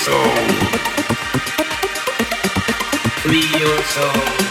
soul. Free your soul.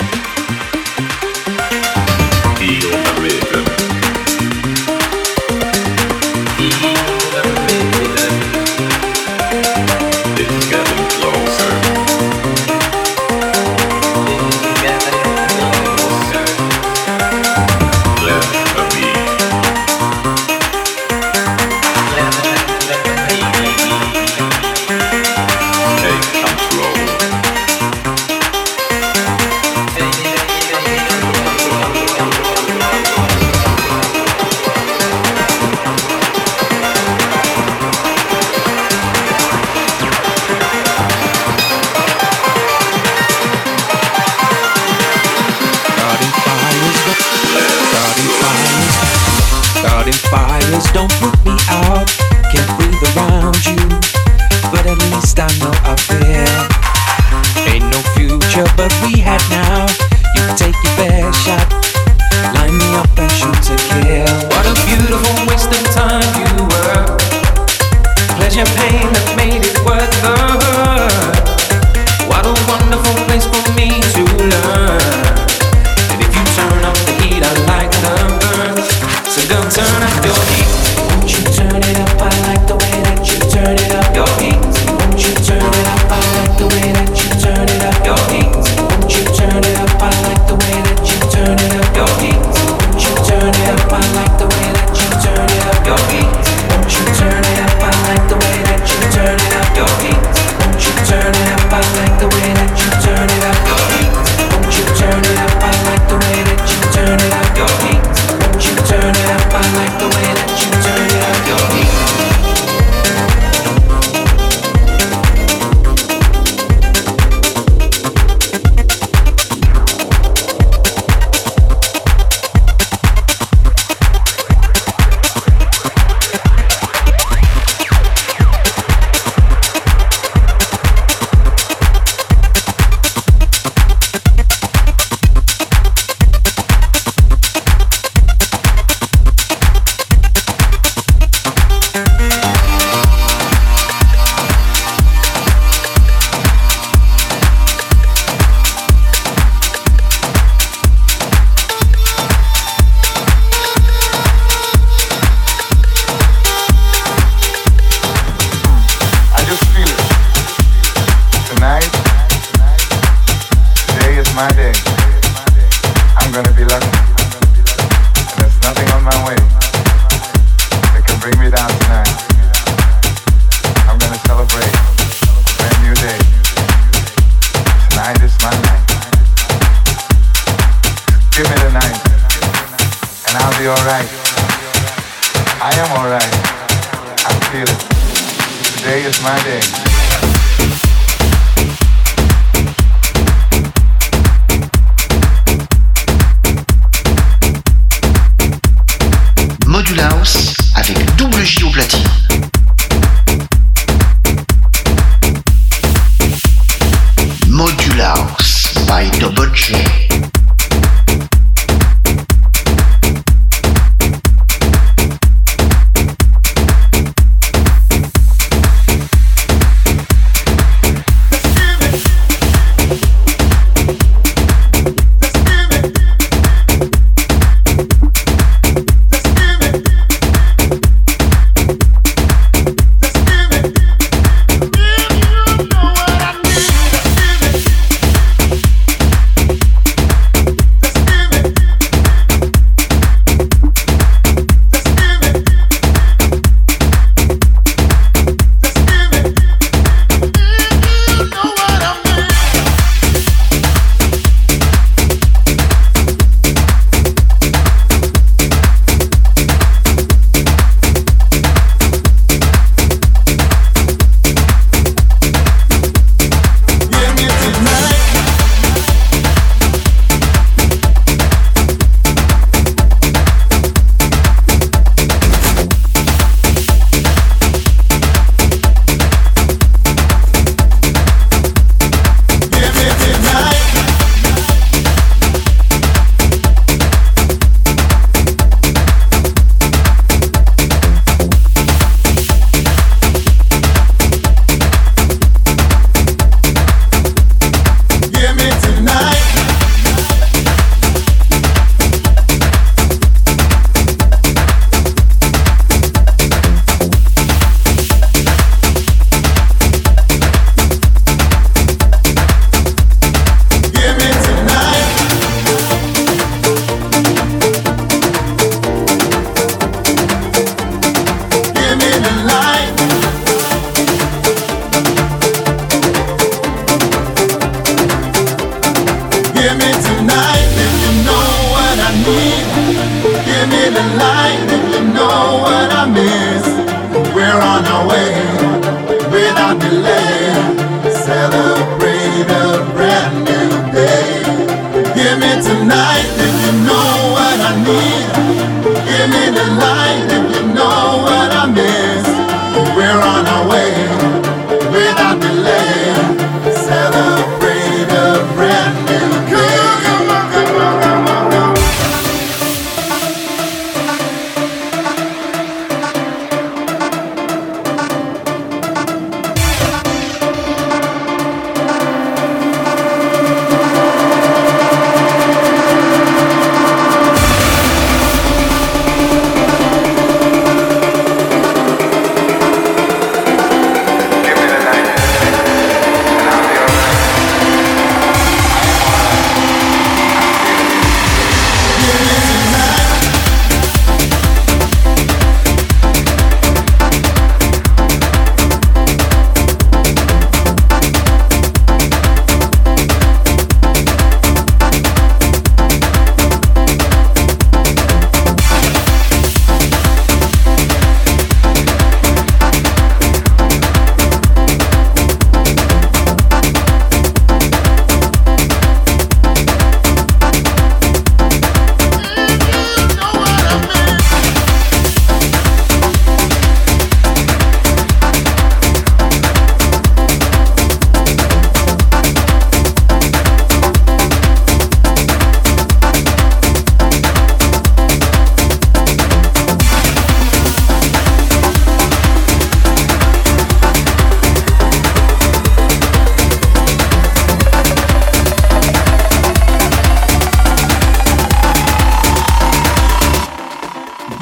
the light.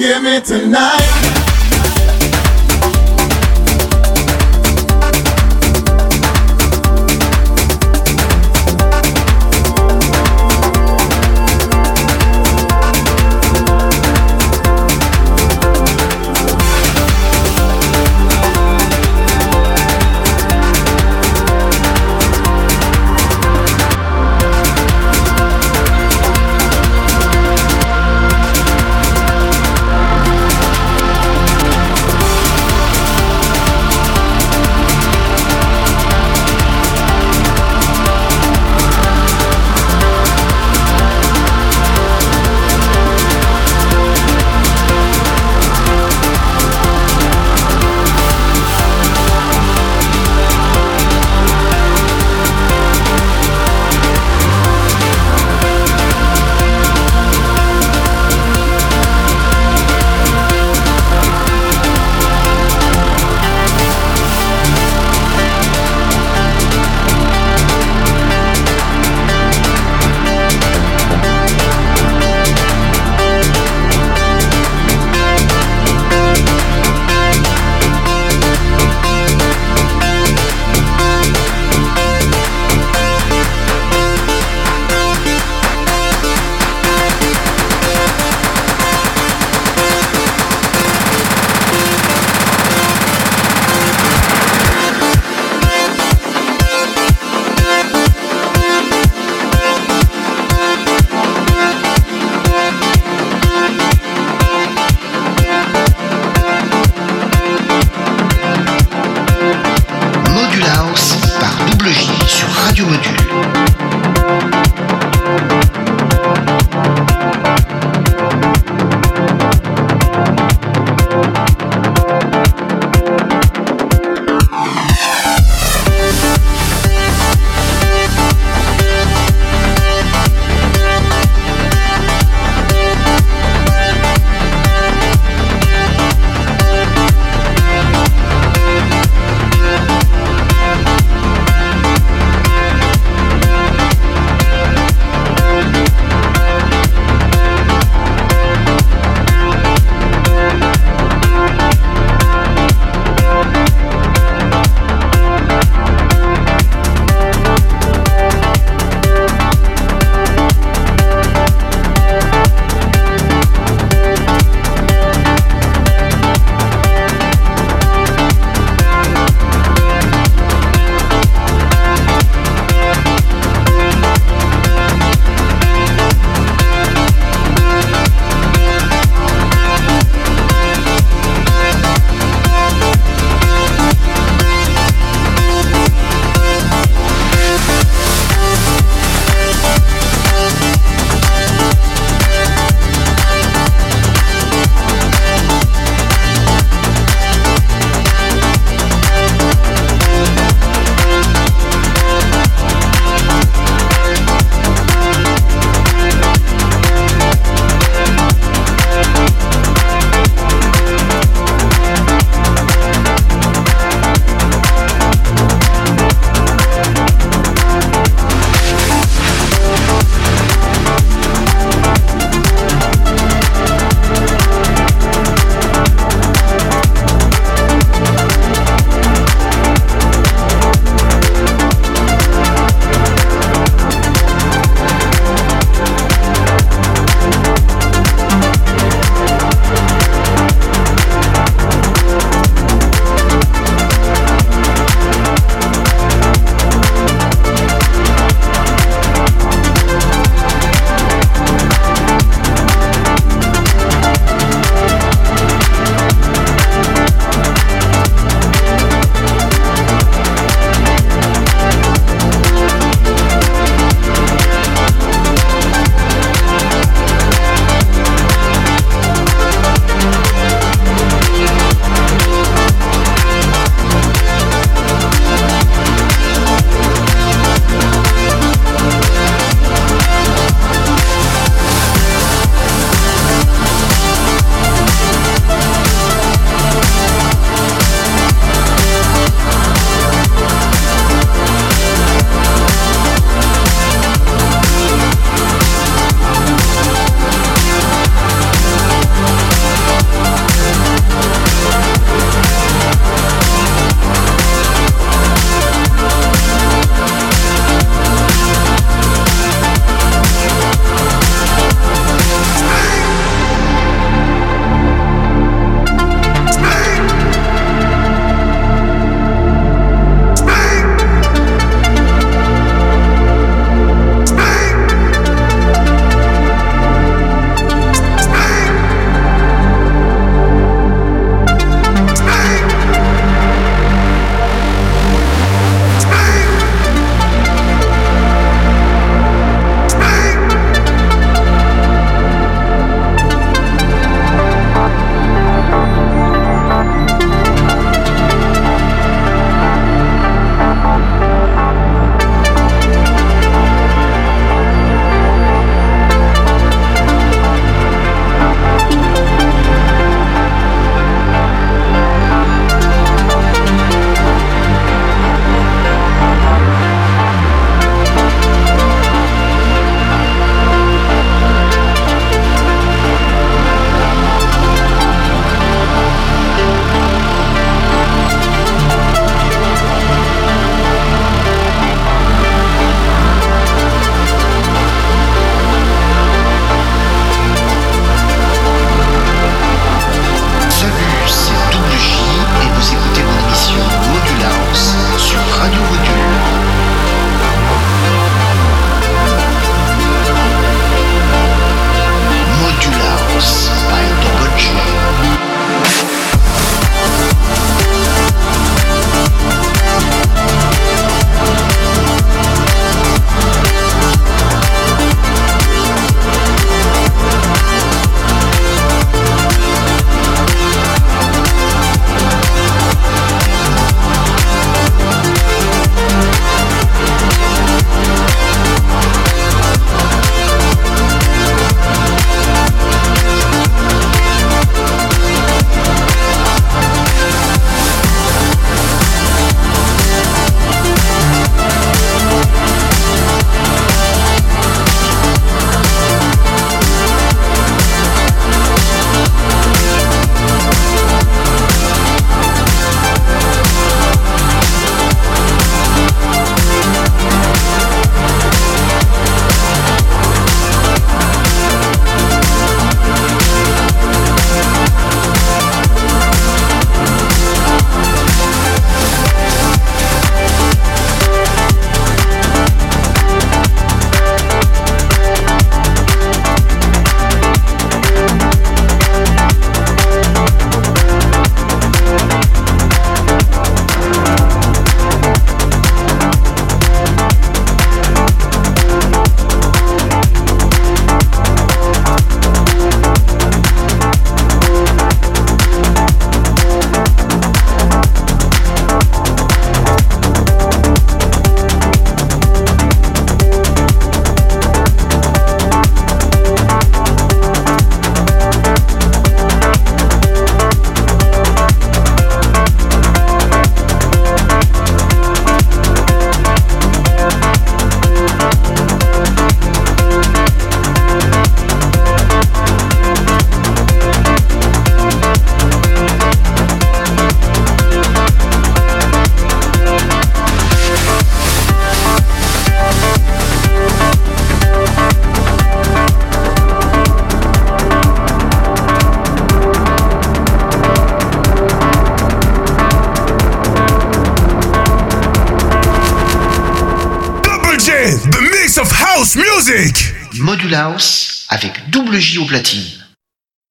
give me tonight.